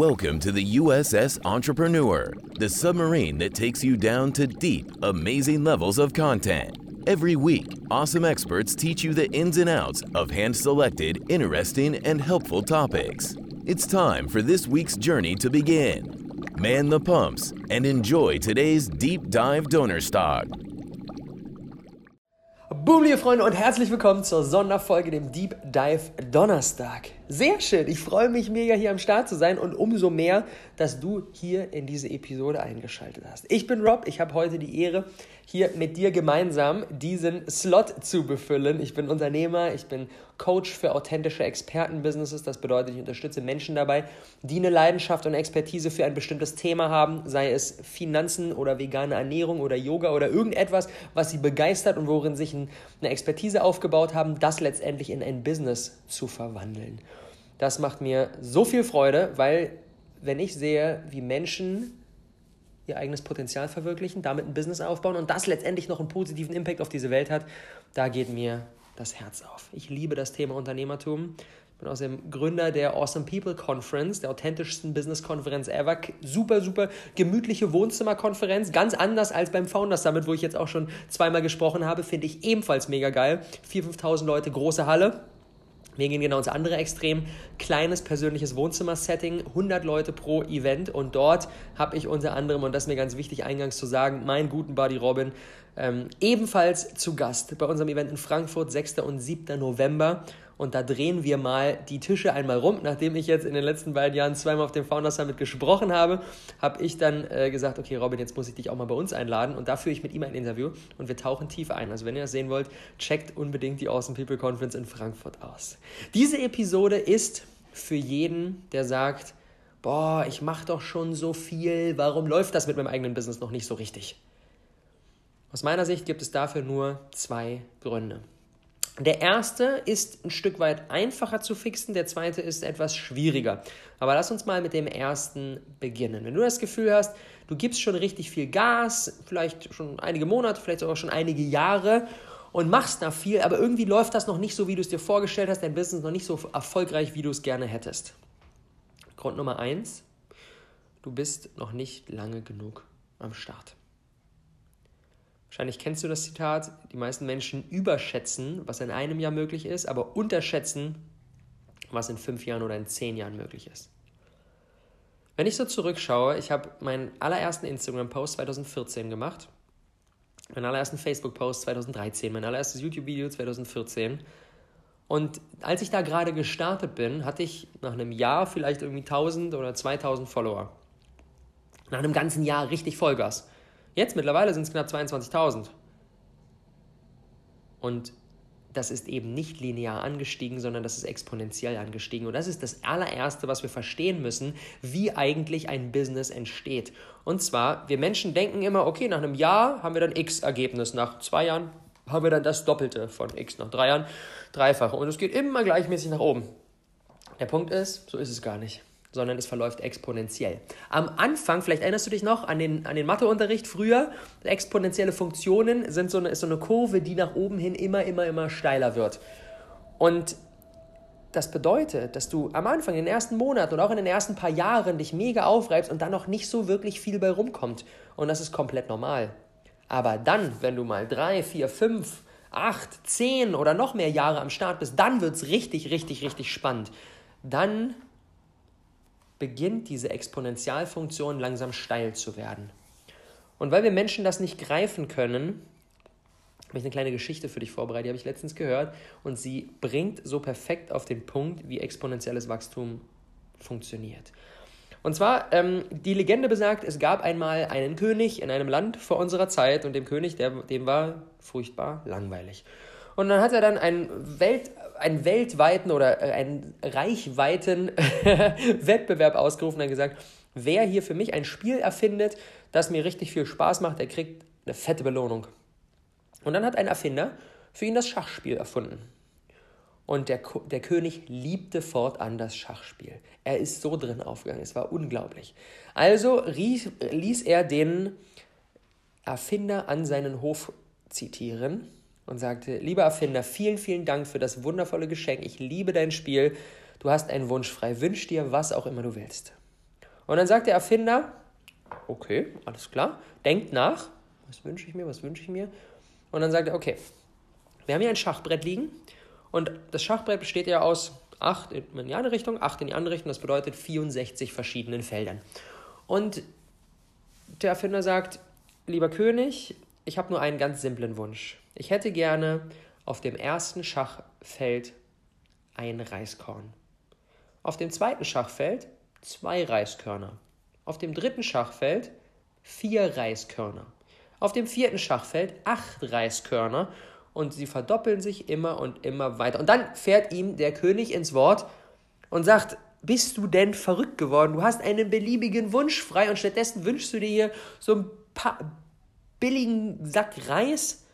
Welcome to the USS Entrepreneur, the submarine that takes you down to deep, amazing levels of content. Every week, awesome experts teach you the ins and outs of hand selected, interesting, and helpful topics. It's time for this week's journey to begin. Man the pumps and enjoy today's deep dive donor stock. Boom, liebe Freunde, und herzlich willkommen zur Sonderfolge, dem Deep Dive Donnerstag. Sehr schön, ich freue mich mega hier am Start zu sein und umso mehr, dass du hier in diese Episode eingeschaltet hast. Ich bin Rob, ich habe heute die Ehre, hier mit dir gemeinsam diesen Slot zu befüllen. Ich bin Unternehmer, ich bin Coach für authentische Expertenbusinesses. Das bedeutet, ich unterstütze Menschen dabei, die eine Leidenschaft und Expertise für ein bestimmtes Thema haben, sei es Finanzen oder vegane Ernährung oder Yoga oder irgendetwas, was sie begeistert und worin sich eine Expertise aufgebaut haben, das letztendlich in ein Business zu verwandeln. Das macht mir so viel Freude, weil wenn ich sehe, wie Menschen ihr eigenes Potenzial verwirklichen, damit ein Business aufbauen und das letztendlich noch einen positiven Impact auf diese Welt hat, da geht mir das Herz auf. Ich liebe das Thema Unternehmertum. Bin außerdem Gründer der Awesome People Conference, der authentischsten Business-Konferenz ever. Super, super gemütliche Wohnzimmerkonferenz. Ganz anders als beim Founders Summit, wo ich jetzt auch schon zweimal gesprochen habe. Finde ich ebenfalls mega geil. 4.000, 5.000 Leute, große Halle. Wir gehen genau ins andere Extrem. Kleines persönliches Wohnzimmer-Setting, 100 Leute pro Event. Und dort habe ich unter anderem, und das ist mir ganz wichtig eingangs zu sagen, meinen guten Buddy Robin ähm, ebenfalls zu Gast bei unserem Event in Frankfurt, 6. und 7. November und da drehen wir mal die Tische einmal rum. Nachdem ich jetzt in den letzten beiden Jahren zweimal auf dem Founders Summit gesprochen habe, habe ich dann äh, gesagt, okay Robin, jetzt muss ich dich auch mal bei uns einladen und da führe ich mit ihm ein Interview und wir tauchen tiefer ein. Also wenn ihr das sehen wollt, checkt unbedingt die Awesome People Conference in Frankfurt aus. Diese Episode ist für jeden, der sagt, boah, ich mache doch schon so viel, warum läuft das mit meinem eigenen Business noch nicht so richtig? Aus meiner Sicht gibt es dafür nur zwei Gründe. Der erste ist ein Stück weit einfacher zu fixen, der zweite ist etwas schwieriger. Aber lass uns mal mit dem ersten beginnen. Wenn du das Gefühl hast, du gibst schon richtig viel Gas, vielleicht schon einige Monate, vielleicht sogar schon einige Jahre und machst da viel, aber irgendwie läuft das noch nicht so, wie du es dir vorgestellt hast, dein Business noch nicht so erfolgreich, wie du es gerne hättest. Grund Nummer eins, du bist noch nicht lange genug am Start. Wahrscheinlich kennst du das Zitat, die meisten Menschen überschätzen, was in einem Jahr möglich ist, aber unterschätzen, was in fünf Jahren oder in zehn Jahren möglich ist. Wenn ich so zurückschaue, ich habe meinen allerersten Instagram-Post 2014 gemacht, meinen allerersten Facebook-Post 2013, mein allererstes YouTube-Video 2014. Und als ich da gerade gestartet bin, hatte ich nach einem Jahr vielleicht irgendwie 1000 oder 2000 Follower. Nach einem ganzen Jahr richtig Vollgas. Jetzt mittlerweile sind es knapp 22.000. Und das ist eben nicht linear angestiegen, sondern das ist exponentiell angestiegen. Und das ist das allererste, was wir verstehen müssen, wie eigentlich ein Business entsteht. Und zwar, wir Menschen denken immer, okay, nach einem Jahr haben wir dann X-Ergebnis, nach zwei Jahren haben wir dann das Doppelte von X, nach drei Jahren dreifache. Und es geht immer gleichmäßig nach oben. Der Punkt ist, so ist es gar nicht sondern es verläuft exponentiell. Am Anfang, vielleicht erinnerst du dich noch an den, an den Matheunterricht früher, exponentielle Funktionen sind so eine, ist so eine Kurve, die nach oben hin immer, immer, immer steiler wird. Und das bedeutet, dass du am Anfang, in den ersten Monaten und auch in den ersten paar Jahren dich mega aufreibst und dann noch nicht so wirklich viel bei rumkommt. Und das ist komplett normal. Aber dann, wenn du mal drei, vier, fünf, acht, zehn oder noch mehr Jahre am Start bist, dann wird es richtig, richtig, richtig spannend. Dann beginnt diese Exponentialfunktion langsam steil zu werden. Und weil wir Menschen das nicht greifen können, habe ich eine kleine Geschichte für dich vorbereitet, die habe ich letztens gehört und sie bringt so perfekt auf den Punkt, wie exponentielles Wachstum funktioniert. Und zwar, ähm, die Legende besagt, es gab einmal einen König in einem Land vor unserer Zeit und dem König, der, dem war furchtbar langweilig. Und dann hat er dann einen, Welt, einen weltweiten oder äh, einen reichweiten Wettbewerb ausgerufen und gesagt, wer hier für mich ein Spiel erfindet, das mir richtig viel Spaß macht, der kriegt eine fette Belohnung. Und dann hat ein Erfinder für ihn das Schachspiel erfunden. Und der, der König liebte fortan das Schachspiel. Er ist so drin aufgegangen, es war unglaublich. Also rief, ließ er den Erfinder an seinen Hof zitieren und sagte, lieber Erfinder, vielen, vielen Dank für das wundervolle Geschenk. Ich liebe dein Spiel. Du hast einen Wunsch frei. Wünsch dir, was auch immer du willst. Und dann sagt der Erfinder, okay, alles klar, denkt nach, was wünsche ich mir, was wünsche ich mir? Und dann sagt er, okay, wir haben hier ein Schachbrett liegen und das Schachbrett besteht ja aus acht in die eine Richtung, acht in die andere Richtung, das bedeutet 64 verschiedenen Feldern. Und der Erfinder sagt, lieber König, ich habe nur einen ganz simplen Wunsch. Ich hätte gerne auf dem ersten Schachfeld ein Reiskorn. Auf dem zweiten Schachfeld zwei Reiskörner. Auf dem dritten Schachfeld vier Reiskörner. Auf dem vierten Schachfeld acht Reiskörner und sie verdoppeln sich immer und immer weiter. Und dann fährt ihm der König ins Wort und sagt, bist du denn verrückt geworden? Du hast einen beliebigen Wunsch frei und stattdessen wünschst du dir hier so ein paar billigen Sack Reis?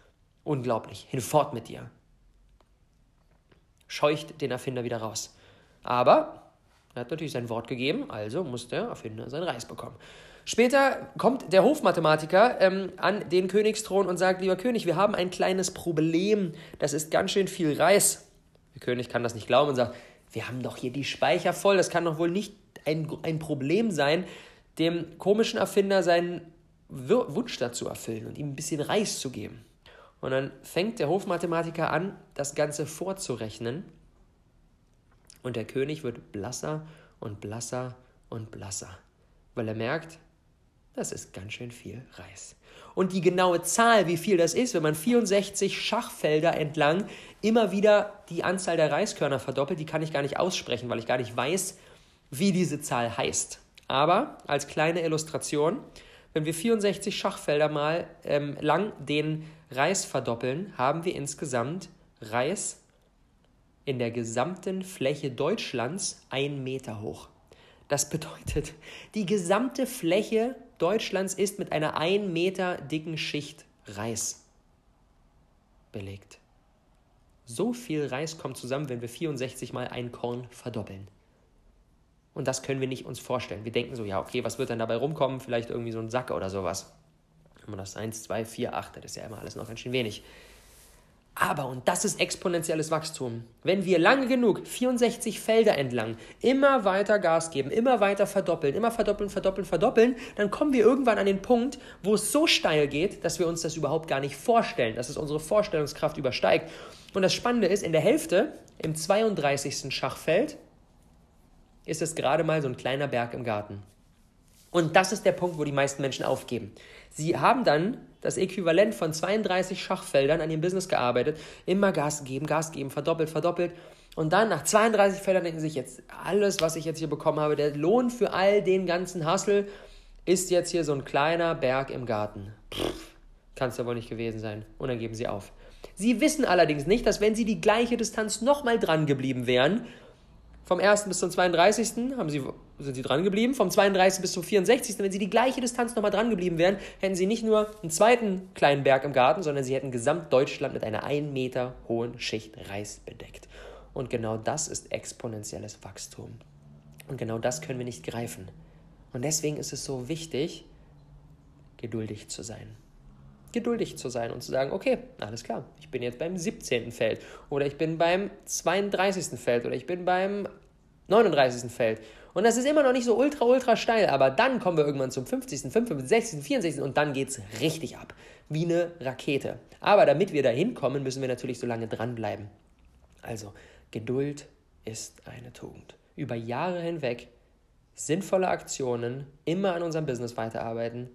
Unglaublich, hinfort mit dir. Scheucht den Erfinder wieder raus. Aber er hat natürlich sein Wort gegeben, also muss der Erfinder sein Reis bekommen. Später kommt der Hofmathematiker ähm, an den Königsthron und sagt, lieber König, wir haben ein kleines Problem, das ist ganz schön viel Reis. Der König kann das nicht glauben und sagt, wir haben doch hier die Speicher voll, das kann doch wohl nicht ein, ein Problem sein, dem komischen Erfinder seinen Wunsch dazu erfüllen und ihm ein bisschen Reis zu geben. Und dann fängt der Hofmathematiker an, das Ganze vorzurechnen. Und der König wird blasser und blasser und blasser, weil er merkt, das ist ganz schön viel Reis. Und die genaue Zahl, wie viel das ist, wenn man 64 Schachfelder entlang immer wieder die Anzahl der Reiskörner verdoppelt, die kann ich gar nicht aussprechen, weil ich gar nicht weiß, wie diese Zahl heißt. Aber als kleine Illustration, wenn wir 64 Schachfelder mal ähm, lang den Reis verdoppeln, haben wir insgesamt Reis in der gesamten Fläche Deutschlands ein Meter hoch. Das bedeutet, die gesamte Fläche Deutschlands ist mit einer ein Meter dicken Schicht Reis belegt. So viel Reis kommt zusammen, wenn wir 64 mal ein Korn verdoppeln. Und das können wir nicht uns vorstellen. Wir denken so, ja, okay, was wird dann dabei rumkommen? Vielleicht irgendwie so ein Sack oder sowas. Wenn man das 1, 2, 4, 8, das ist ja immer alles noch ganz schön wenig. Aber, und das ist exponentielles Wachstum, wenn wir lange genug 64 Felder entlang immer weiter Gas geben, immer weiter verdoppeln, immer verdoppeln, verdoppeln, verdoppeln, dann kommen wir irgendwann an den Punkt, wo es so steil geht, dass wir uns das überhaupt gar nicht vorstellen, dass es unsere Vorstellungskraft übersteigt. Und das Spannende ist, in der Hälfte, im 32. Schachfeld, ist es gerade mal so ein kleiner Berg im Garten. Und das ist der Punkt, wo die meisten Menschen aufgeben. Sie haben dann das Äquivalent von 32 Schachfeldern an ihrem Business gearbeitet, immer Gas geben, Gas geben, verdoppelt, verdoppelt. Und dann nach 32 Feldern denken sie sich jetzt, alles, was ich jetzt hier bekommen habe, der Lohn für all den ganzen Hustle ist jetzt hier so ein kleiner Berg im Garten. Kann es ja wohl nicht gewesen sein. Und dann geben sie auf. Sie wissen allerdings nicht, dass wenn sie die gleiche Distanz nochmal dran geblieben wären, vom 1. bis zum 32. Haben sie, sind sie dran geblieben. Vom 32. bis zum 64. Wenn sie die gleiche Distanz nochmal dran geblieben wären, hätten sie nicht nur einen zweiten kleinen Berg im Garten, sondern sie hätten Gesamtdeutschland mit einer 1 Meter hohen Schicht Reis bedeckt. Und genau das ist exponentielles Wachstum. Und genau das können wir nicht greifen. Und deswegen ist es so wichtig, geduldig zu sein. Geduldig zu sein und zu sagen, okay, alles klar, ich bin jetzt beim 17. Feld oder ich bin beim 32. Feld oder ich bin beim 39. Feld. Und das ist immer noch nicht so ultra, ultra steil, aber dann kommen wir irgendwann zum 50., 55., 60., 64. und dann geht es richtig ab. Wie eine Rakete. Aber damit wir da hinkommen, müssen wir natürlich so lange dranbleiben. Also, Geduld ist eine Tugend. Über Jahre hinweg sinnvolle Aktionen, immer an unserem Business weiterarbeiten.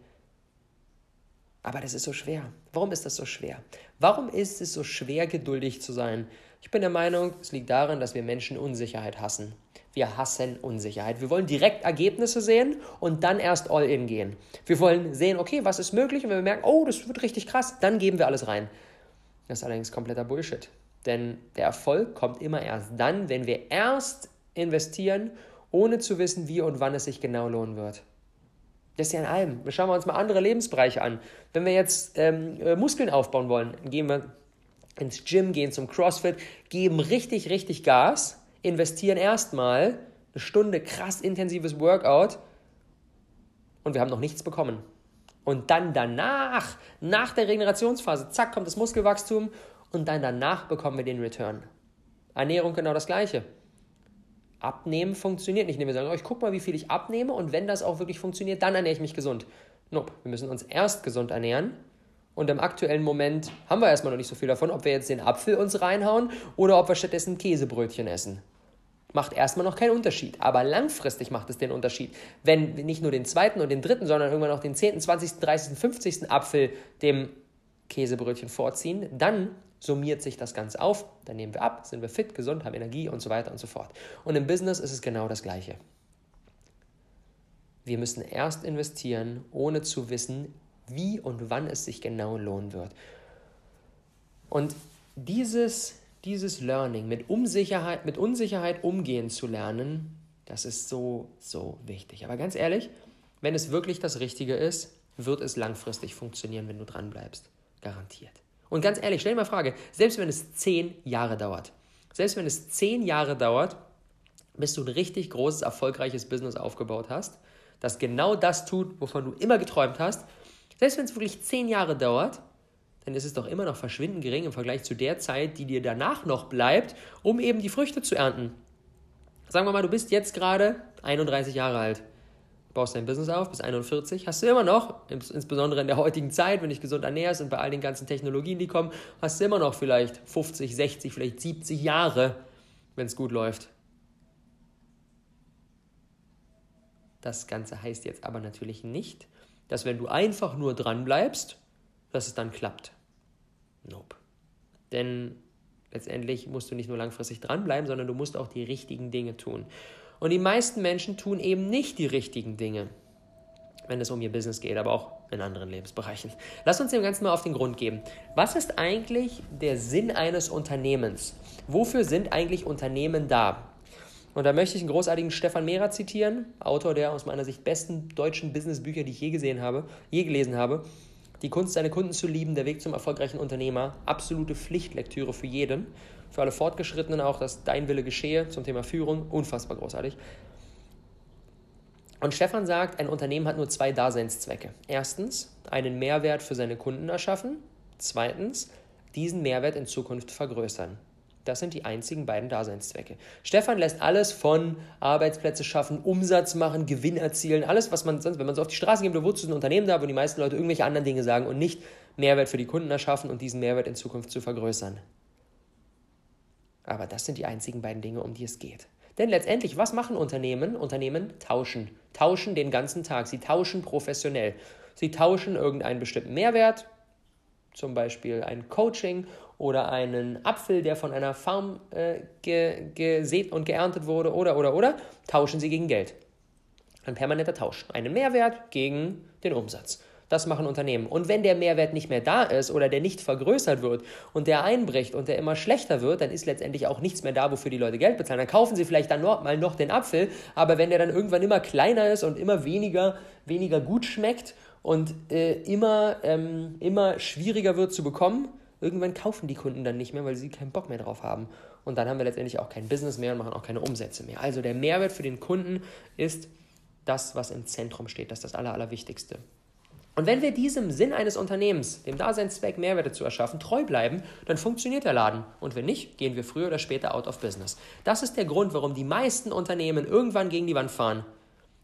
Aber das ist so schwer. Warum ist das so schwer? Warum ist es so schwer, geduldig zu sein? Ich bin der Meinung, es liegt daran, dass wir Menschen Unsicherheit hassen. Wir hassen Unsicherheit. Wir wollen direkt Ergebnisse sehen und dann erst all in gehen. Wir wollen sehen, okay, was ist möglich und wenn wir merken, oh, das wird richtig krass, dann geben wir alles rein. Das ist allerdings kompletter Bullshit. Denn der Erfolg kommt immer erst dann, wenn wir erst investieren, ohne zu wissen, wie und wann es sich genau lohnen wird. Das ist ja in allem. Schauen wir uns mal andere Lebensbereiche an. Wenn wir jetzt ähm, äh, Muskeln aufbauen wollen, gehen wir ins Gym, gehen zum CrossFit, geben richtig, richtig Gas investieren erstmal eine Stunde krass intensives Workout und wir haben noch nichts bekommen. Und dann danach, nach der Regenerationsphase, zack, kommt das Muskelwachstum und dann danach bekommen wir den Return. Ernährung genau das gleiche. Abnehmen funktioniert nicht. Wir sagen, oh, ich gucke mal, wie viel ich abnehme und wenn das auch wirklich funktioniert, dann ernähre ich mich gesund. Nope, wir müssen uns erst gesund ernähren und im aktuellen Moment haben wir erstmal noch nicht so viel davon, ob wir jetzt den Apfel uns reinhauen oder ob wir stattdessen Käsebrötchen essen. Macht erstmal noch keinen Unterschied, aber langfristig macht es den Unterschied. Wenn nicht nur den zweiten und den dritten, sondern irgendwann noch den 10., 20., 30., 50. Apfel dem Käsebrötchen vorziehen, dann summiert sich das Ganze auf, dann nehmen wir ab, sind wir fit, gesund, haben Energie und so weiter und so fort. Und im Business ist es genau das Gleiche. Wir müssen erst investieren, ohne zu wissen, wie und wann es sich genau lohnen wird. Und dieses, dieses Learning, mit Unsicherheit, mit Unsicherheit umgehen zu lernen, das ist so, so wichtig. Aber ganz ehrlich, wenn es wirklich das Richtige ist, wird es langfristig funktionieren, wenn du dran bleibst. Garantiert. Und ganz ehrlich, stell dir mal Frage, selbst wenn es zehn Jahre dauert, selbst wenn es zehn Jahre dauert, bis du ein richtig großes, erfolgreiches Business aufgebaut hast, das genau das tut, wovon du immer geträumt hast, selbst wenn es wirklich zehn Jahre dauert, dann ist es doch immer noch verschwindend gering im Vergleich zu der Zeit, die dir danach noch bleibt, um eben die Früchte zu ernten. Sagen wir mal, du bist jetzt gerade 31 Jahre alt baust dein Business auf bis 41, hast du immer noch, insbesondere in der heutigen Zeit, wenn dich gesund ernährst und bei all den ganzen Technologien, die kommen, hast du immer noch vielleicht 50, 60, vielleicht 70 Jahre, wenn es gut läuft. Das Ganze heißt jetzt aber natürlich nicht, dass wenn du einfach nur dran bleibst, dass es dann klappt. Nope. Denn letztendlich musst du nicht nur langfristig dranbleiben, sondern du musst auch die richtigen Dinge tun. Und die meisten Menschen tun eben nicht die richtigen Dinge, wenn es um ihr Business geht, aber auch in anderen Lebensbereichen. Lass uns dem Ganzen mal auf den Grund geben. Was ist eigentlich der Sinn eines Unternehmens? Wofür sind eigentlich Unternehmen da? Und da möchte ich einen großartigen Stefan Mehrer zitieren, Autor der aus meiner Sicht besten deutschen Businessbücher, die ich je gesehen habe, je gelesen habe. Die Kunst, seine Kunden zu lieben, der Weg zum erfolgreichen Unternehmer. Absolute Pflichtlektüre für jeden für alle Fortgeschrittenen auch, dass dein Wille geschehe zum Thema Führung. Unfassbar großartig. Und Stefan sagt, ein Unternehmen hat nur zwei Daseinszwecke. Erstens, einen Mehrwert für seine Kunden erschaffen. Zweitens, diesen Mehrwert in Zukunft vergrößern. Das sind die einzigen beiden Daseinszwecke. Stefan lässt alles von Arbeitsplätze schaffen, Umsatz machen, Gewinn erzielen, alles, was man sonst, wenn man so auf die Straße geht, wozu ist ein Unternehmen da, wo die meisten Leute irgendwelche anderen Dinge sagen und nicht Mehrwert für die Kunden erschaffen und diesen Mehrwert in Zukunft zu vergrößern. Aber das sind die einzigen beiden Dinge, um die es geht. Denn letztendlich, was machen Unternehmen? Unternehmen tauschen. Tauschen den ganzen Tag. Sie tauschen professionell. Sie tauschen irgendeinen bestimmten Mehrwert, zum Beispiel ein Coaching oder einen Apfel, der von einer Farm äh, ge gesät und geerntet wurde, oder, oder, oder, tauschen sie gegen Geld. Ein permanenter Tausch. Einen Mehrwert gegen den Umsatz. Das machen Unternehmen. Und wenn der Mehrwert nicht mehr da ist oder der nicht vergrößert wird und der einbricht und der immer schlechter wird, dann ist letztendlich auch nichts mehr da, wofür die Leute Geld bezahlen. Dann kaufen sie vielleicht dann noch, mal noch den Apfel, aber wenn der dann irgendwann immer kleiner ist und immer weniger, weniger gut schmeckt und äh, immer, ähm, immer schwieriger wird zu bekommen, irgendwann kaufen die Kunden dann nicht mehr, weil sie keinen Bock mehr drauf haben. Und dann haben wir letztendlich auch kein Business mehr und machen auch keine Umsätze mehr. Also der Mehrwert für den Kunden ist das, was im Zentrum steht. Das ist das Aller, Allerwichtigste. Und wenn wir diesem Sinn eines Unternehmens, dem Daseinszweck Mehrwerte zu erschaffen, treu bleiben, dann funktioniert der Laden. Und wenn nicht, gehen wir früher oder später out of business. Das ist der Grund, warum die meisten Unternehmen irgendwann gegen die Wand fahren.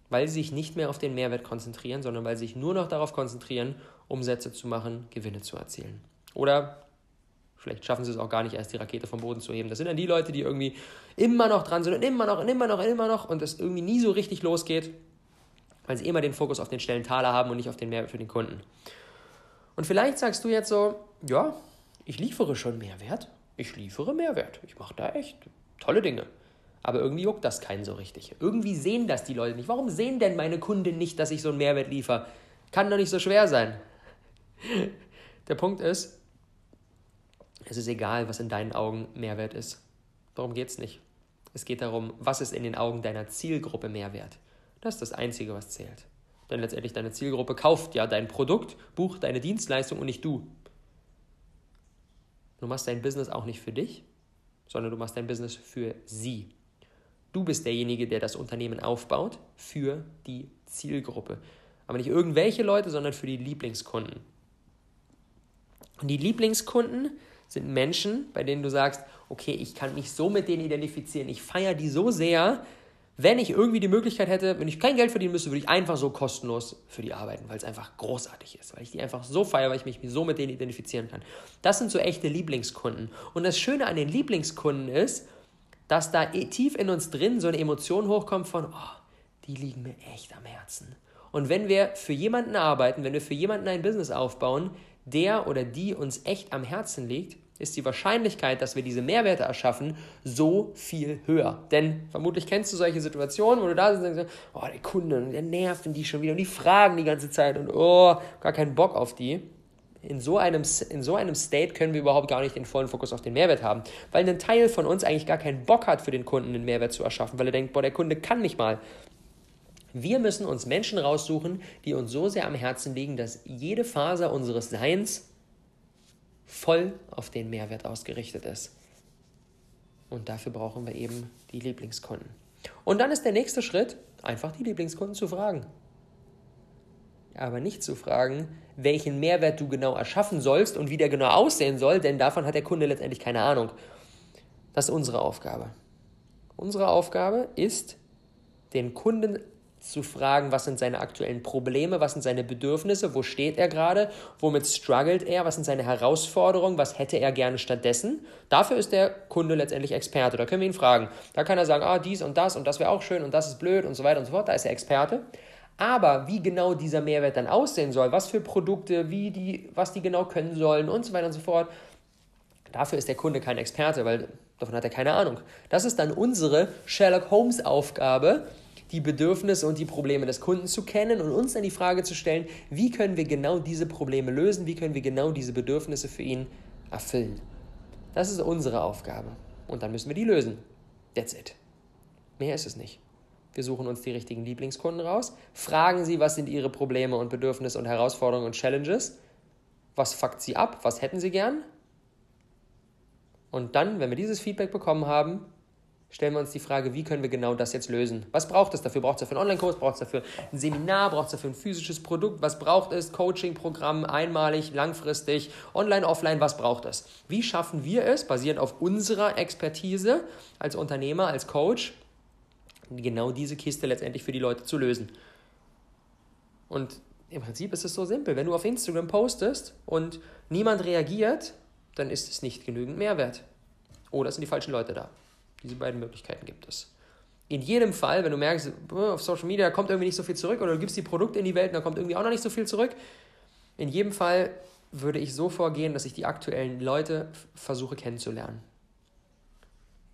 Weil sie sich nicht mehr auf den Mehrwert konzentrieren, sondern weil sie sich nur noch darauf konzentrieren, Umsätze zu machen, Gewinne zu erzielen. Oder vielleicht schaffen sie es auch gar nicht, erst die Rakete vom Boden zu heben. Das sind dann die Leute, die irgendwie immer noch dran sind und immer noch und immer noch und immer noch und es irgendwie nie so richtig losgeht weil sie immer den Fokus auf den schnellen Taler haben und nicht auf den Mehrwert für den Kunden. Und vielleicht sagst du jetzt so, ja, ich liefere schon Mehrwert, ich liefere Mehrwert, ich mache da echt tolle Dinge. Aber irgendwie juckt das keinen so richtig. Irgendwie sehen das die Leute nicht. Warum sehen denn meine Kunden nicht, dass ich so einen Mehrwert liefere? Kann doch nicht so schwer sein. Der Punkt ist, es ist egal, was in deinen Augen Mehrwert ist. Darum geht es nicht. Es geht darum, was ist in den Augen deiner Zielgruppe Mehrwert. Das ist das Einzige, was zählt. Denn letztendlich deine Zielgruppe kauft ja dein Produkt, bucht deine Dienstleistung und nicht du. Du machst dein Business auch nicht für dich, sondern du machst dein Business für sie. Du bist derjenige, der das Unternehmen aufbaut für die Zielgruppe. Aber nicht irgendwelche Leute, sondern für die Lieblingskunden. Und die Lieblingskunden sind Menschen, bei denen du sagst, okay, ich kann mich so mit denen identifizieren, ich feiere die so sehr, wenn ich irgendwie die Möglichkeit hätte, wenn ich kein Geld verdienen müsste, würde ich einfach so kostenlos für die arbeiten, weil es einfach großartig ist, weil ich die einfach so feiere, weil ich mich so mit denen identifizieren kann. Das sind so echte Lieblingskunden. Und das Schöne an den Lieblingskunden ist, dass da tief in uns drin so eine Emotion hochkommt von, oh, die liegen mir echt am Herzen. Und wenn wir für jemanden arbeiten, wenn wir für jemanden ein Business aufbauen, der oder die uns echt am Herzen liegt, ist die Wahrscheinlichkeit, dass wir diese Mehrwerte erschaffen, so viel höher. Denn vermutlich kennst du solche Situationen, wo du da sitzt und denkst, oh, der Kunde, der nervt die schon wieder und die fragen die ganze Zeit und oh, gar keinen Bock auf die. In so, einem, in so einem State können wir überhaupt gar nicht den vollen Fokus auf den Mehrwert haben, weil ein Teil von uns eigentlich gar keinen Bock hat, für den Kunden einen Mehrwert zu erschaffen, weil er denkt, boah, der Kunde kann nicht mal. Wir müssen uns Menschen raussuchen, die uns so sehr am Herzen liegen, dass jede Faser unseres Seins voll auf den Mehrwert ausgerichtet ist. Und dafür brauchen wir eben die Lieblingskunden. Und dann ist der nächste Schritt, einfach die Lieblingskunden zu fragen. Aber nicht zu fragen, welchen Mehrwert du genau erschaffen sollst und wie der genau aussehen soll, denn davon hat der Kunde letztendlich keine Ahnung. Das ist unsere Aufgabe. Unsere Aufgabe ist, den Kunden zu fragen, was sind seine aktuellen Probleme, was sind seine Bedürfnisse, wo steht er gerade, womit struggelt er, was sind seine Herausforderungen, was hätte er gerne stattdessen. Dafür ist der Kunde letztendlich Experte. Da können wir ihn fragen. Da kann er sagen, ah, dies und das und das wäre auch schön und das ist blöd und so weiter und so fort. Da ist er Experte. Aber wie genau dieser Mehrwert dann aussehen soll, was für Produkte, wie die, was die genau können sollen und so weiter und so fort, dafür ist der Kunde kein Experte, weil davon hat er keine Ahnung. Das ist dann unsere Sherlock Holmes Aufgabe, die Bedürfnisse und die Probleme des Kunden zu kennen und uns dann die Frage zu stellen, wie können wir genau diese Probleme lösen, wie können wir genau diese Bedürfnisse für ihn erfüllen. Das ist unsere Aufgabe. Und dann müssen wir die lösen. That's it. Mehr ist es nicht. Wir suchen uns die richtigen Lieblingskunden raus, fragen sie, was sind ihre Probleme und Bedürfnisse und Herausforderungen und Challenges, was fuckt sie ab, was hätten sie gern. Und dann, wenn wir dieses Feedback bekommen haben, stellen wir uns die Frage, wie können wir genau das jetzt lösen? Was braucht es dafür? Braucht es dafür einen Online-Kurs? Braucht es dafür ein Seminar? Braucht es dafür ein physisches Produkt? Was braucht es? Coaching-Programm, einmalig, langfristig, online, offline? Was braucht es? Wie schaffen wir es, basierend auf unserer Expertise als Unternehmer, als Coach, genau diese Kiste letztendlich für die Leute zu lösen? Und im Prinzip ist es so simpel. Wenn du auf Instagram postest und niemand reagiert, dann ist es nicht genügend Mehrwert. Oder sind die falschen Leute da. Diese beiden Möglichkeiten gibt es. In jedem Fall, wenn du merkst, auf Social Media kommt irgendwie nicht so viel zurück oder du gibst die Produkte in die Welt und da kommt irgendwie auch noch nicht so viel zurück, in jedem Fall würde ich so vorgehen, dass ich die aktuellen Leute versuche kennenzulernen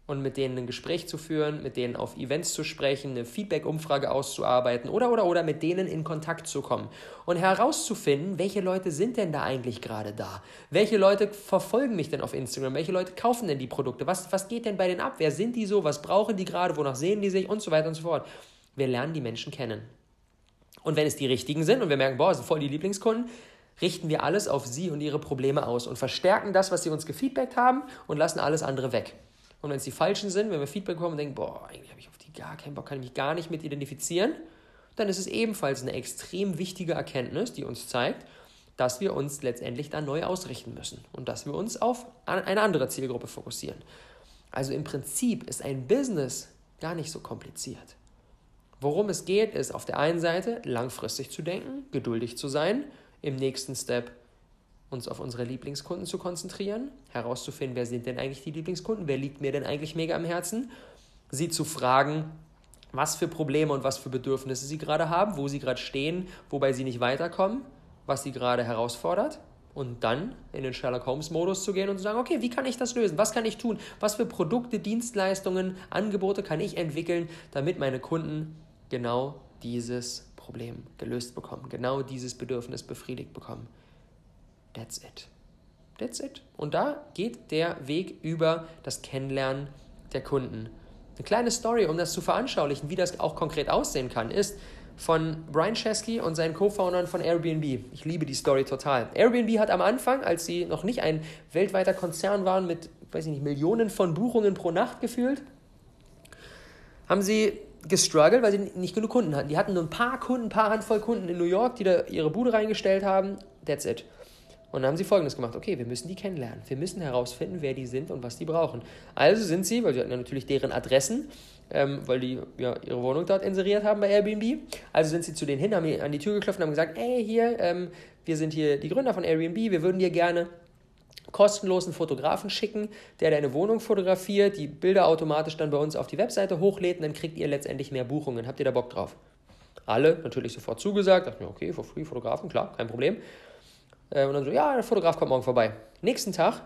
und mit denen ein Gespräch zu führen, mit denen auf Events zu sprechen, eine Feedback-Umfrage auszuarbeiten oder, oder, oder mit denen in Kontakt zu kommen und herauszufinden, welche Leute sind denn da eigentlich gerade da? Welche Leute verfolgen mich denn auf Instagram? Welche Leute kaufen denn die Produkte? Was, was geht denn bei denen ab? Wer sind die so? Was brauchen die gerade? Wonach sehen die sich? Und so weiter und so fort. Wir lernen die Menschen kennen. Und wenn es die richtigen sind und wir merken, boah, sind voll die Lieblingskunden, richten wir alles auf sie und ihre Probleme aus und verstärken das, was sie uns gefeedbackt haben und lassen alles andere weg. Und wenn es die falschen sind, wenn wir Feedback bekommen und denken, boah, eigentlich habe ich auf die gar keinen Bock, kann ich mich gar nicht mit identifizieren, dann ist es ebenfalls eine extrem wichtige Erkenntnis, die uns zeigt, dass wir uns letztendlich dann neu ausrichten müssen und dass wir uns auf eine andere Zielgruppe fokussieren. Also im Prinzip ist ein Business gar nicht so kompliziert. Worum es geht, ist auf der einen Seite langfristig zu denken, geduldig zu sein, im nächsten Step uns auf unsere Lieblingskunden zu konzentrieren, herauszufinden, wer sind denn eigentlich die Lieblingskunden, wer liegt mir denn eigentlich mega am Herzen, sie zu fragen, was für Probleme und was für Bedürfnisse sie gerade haben, wo sie gerade stehen, wobei sie nicht weiterkommen, was sie gerade herausfordert und dann in den Sherlock Holmes Modus zu gehen und zu sagen, okay, wie kann ich das lösen? Was kann ich tun? Was für Produkte, Dienstleistungen, Angebote kann ich entwickeln, damit meine Kunden genau dieses Problem gelöst bekommen, genau dieses Bedürfnis befriedigt bekommen. That's it. That's it. Und da geht der Weg über das Kennenlernen der Kunden. Eine kleine Story, um das zu veranschaulichen, wie das auch konkret aussehen kann, ist von Brian Chesky und seinen Co-Foundern von Airbnb. Ich liebe die Story total. Airbnb hat am Anfang, als sie noch nicht ein weltweiter Konzern waren mit, weiß ich nicht, Millionen von Buchungen pro Nacht gefühlt, haben sie gestruggelt, weil sie nicht genug Kunden hatten. Die hatten nur ein paar Kunden, ein paar Handvoll Kunden in New York, die da ihre Bude reingestellt haben. That's it. Und dann haben sie folgendes gemacht: Okay, wir müssen die kennenlernen. Wir müssen herausfinden, wer die sind und was die brauchen. Also sind sie, weil sie hatten ja natürlich deren Adressen, ähm, weil die ja, ihre Wohnung dort inseriert haben bei Airbnb. Also sind sie zu denen hin, haben an die Tür geklopft und haben gesagt: Ey, hier, ähm, wir sind hier die Gründer von Airbnb, wir würden dir gerne kostenlosen Fotografen schicken, der deine Wohnung fotografiert, die Bilder automatisch dann bei uns auf die Webseite hochlädt und dann kriegt ihr letztendlich mehr Buchungen. Habt ihr da Bock drauf? Alle natürlich sofort zugesagt, dachten mir, okay, for free, Fotografen, klar, kein Problem. Äh, und dann so, ja, der Fotograf kommt morgen vorbei. Nächsten Tag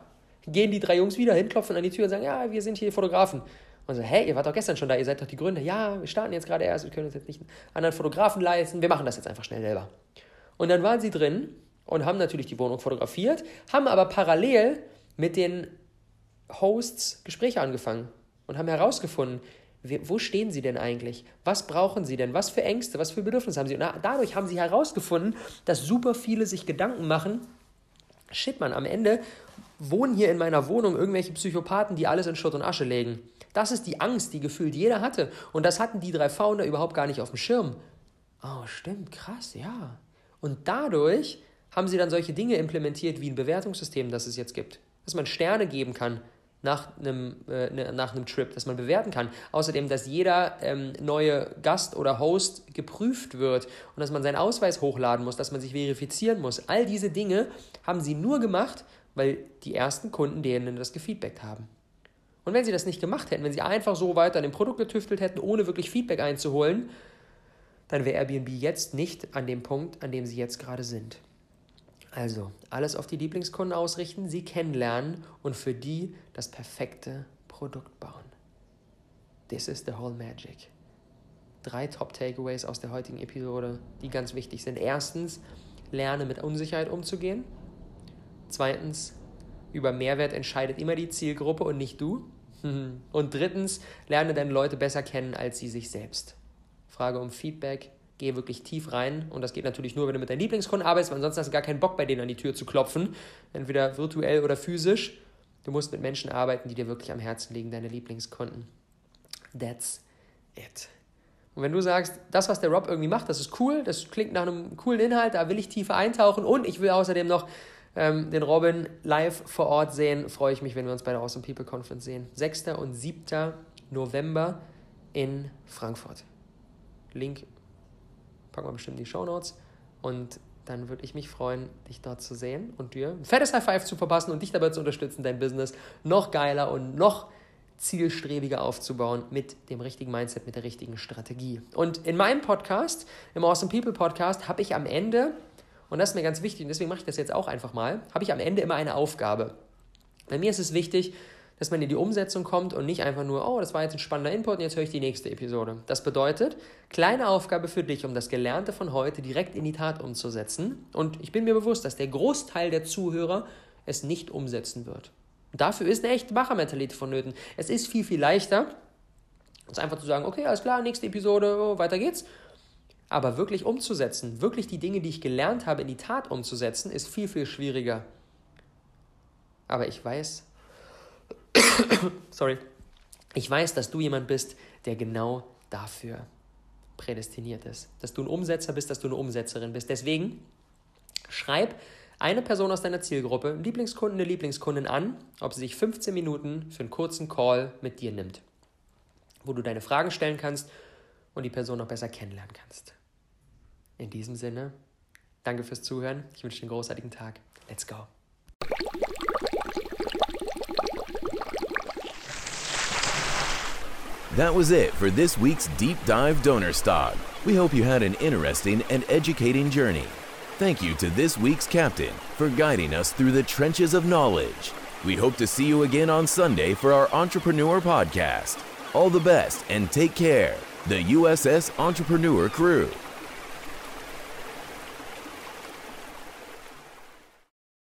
gehen die drei Jungs wieder hin, klopfen an die Tür und sagen, ja, wir sind hier Fotografen. Und so, hey, ihr wart doch gestern schon da, ihr seid doch die Gründer. Ja, wir starten jetzt gerade erst, wir können uns jetzt nicht einen anderen Fotografen leisten, wir machen das jetzt einfach schnell selber. Und dann waren sie drin und haben natürlich die Wohnung fotografiert, haben aber parallel mit den Hosts Gespräche angefangen und haben herausgefunden, wo stehen sie denn eigentlich? Was brauchen sie denn? Was für Ängste, was für Bedürfnisse haben sie? Und dadurch haben sie herausgefunden, dass super viele sich Gedanken machen, shit man, am Ende wohnen hier in meiner Wohnung irgendwelche Psychopathen, die alles in Schutt und Asche legen. Das ist die Angst, die gefühlt jeder hatte. Und das hatten die drei Founder überhaupt gar nicht auf dem Schirm. Oh, stimmt, krass, ja. Und dadurch haben sie dann solche Dinge implementiert wie ein Bewertungssystem, das es jetzt gibt. Dass man Sterne geben kann nach einem, äh, ne, nach einem Trip, dass man bewerten kann. Außerdem, dass jeder ähm, neue Gast oder Host geprüft wird und dass man seinen Ausweis hochladen muss, dass man sich verifizieren muss. All diese Dinge haben sie nur gemacht, weil die ersten Kunden denen das gefeedbackt haben. Und wenn sie das nicht gemacht hätten, wenn sie einfach so weiter an dem Produkt getüftelt hätten, ohne wirklich Feedback einzuholen, dann wäre Airbnb jetzt nicht an dem Punkt, an dem sie jetzt gerade sind. Also, alles auf die Lieblingskunden ausrichten, sie kennenlernen und für die das perfekte Produkt bauen. This is the whole magic. Drei Top-Takeaways aus der heutigen Episode, die ganz wichtig sind. Erstens, lerne mit Unsicherheit umzugehen. Zweitens, über Mehrwert entscheidet immer die Zielgruppe und nicht du. Und drittens, lerne deine Leute besser kennen als sie sich selbst. Frage um Feedback Geh wirklich tief rein. Und das geht natürlich nur, wenn du mit deinen Lieblingskunden arbeitest, weil ansonsten hast du gar keinen Bock, bei denen an die Tür zu klopfen. Entweder virtuell oder physisch. Du musst mit Menschen arbeiten, die dir wirklich am Herzen liegen, deine Lieblingskunden. That's it. Und wenn du sagst, das, was der Rob irgendwie macht, das ist cool, das klingt nach einem coolen Inhalt, da will ich tiefer eintauchen und ich will außerdem noch ähm, den Robin live vor Ort sehen, freue ich mich, wenn wir uns bei der Awesome People Conference sehen. 6. und 7. November in Frankfurt. Link packen wir bestimmt in die Show Notes. Und dann würde ich mich freuen, dich dort zu sehen und dir ein fettes High Five zu verpassen und dich dabei zu unterstützen, dein Business noch geiler und noch zielstrebiger aufzubauen mit dem richtigen Mindset, mit der richtigen Strategie. Und in meinem Podcast, im Awesome People Podcast, habe ich am Ende, und das ist mir ganz wichtig, und deswegen mache ich das jetzt auch einfach mal, habe ich am Ende immer eine Aufgabe. Bei mir ist es wichtig, dass man in die Umsetzung kommt und nicht einfach nur, oh, das war jetzt ein spannender Input und jetzt höre ich die nächste Episode. Das bedeutet, kleine Aufgabe für dich, um das Gelernte von heute direkt in die Tat umzusetzen. Und ich bin mir bewusst, dass der Großteil der Zuhörer es nicht umsetzen wird. dafür ist eine echte Machermentalität vonnöten. Es ist viel, viel leichter, als einfach zu sagen, okay, alles klar, nächste Episode, oh, weiter geht's. Aber wirklich umzusetzen, wirklich die Dinge, die ich gelernt habe, in die Tat umzusetzen, ist viel, viel schwieriger. Aber ich weiß, sorry, ich weiß, dass du jemand bist, der genau dafür prädestiniert ist. Dass du ein Umsetzer bist, dass du eine Umsetzerin bist. Deswegen schreib eine Person aus deiner Zielgruppe, einen Lieblingskunden, eine Lieblingskundin an, ob sie sich 15 Minuten für einen kurzen Call mit dir nimmt, wo du deine Fragen stellen kannst und die Person noch besser kennenlernen kannst. In diesem Sinne, danke fürs Zuhören. Ich wünsche dir einen großartigen Tag. Let's go. That was it for this week's Deep Dive Donor Stock. We hope you had an interesting and educating journey. Thank you to this week's captain for guiding us through the trenches of knowledge. We hope to see you again on Sunday for our Entrepreneur Podcast. All the best and take care. The USS Entrepreneur Crew.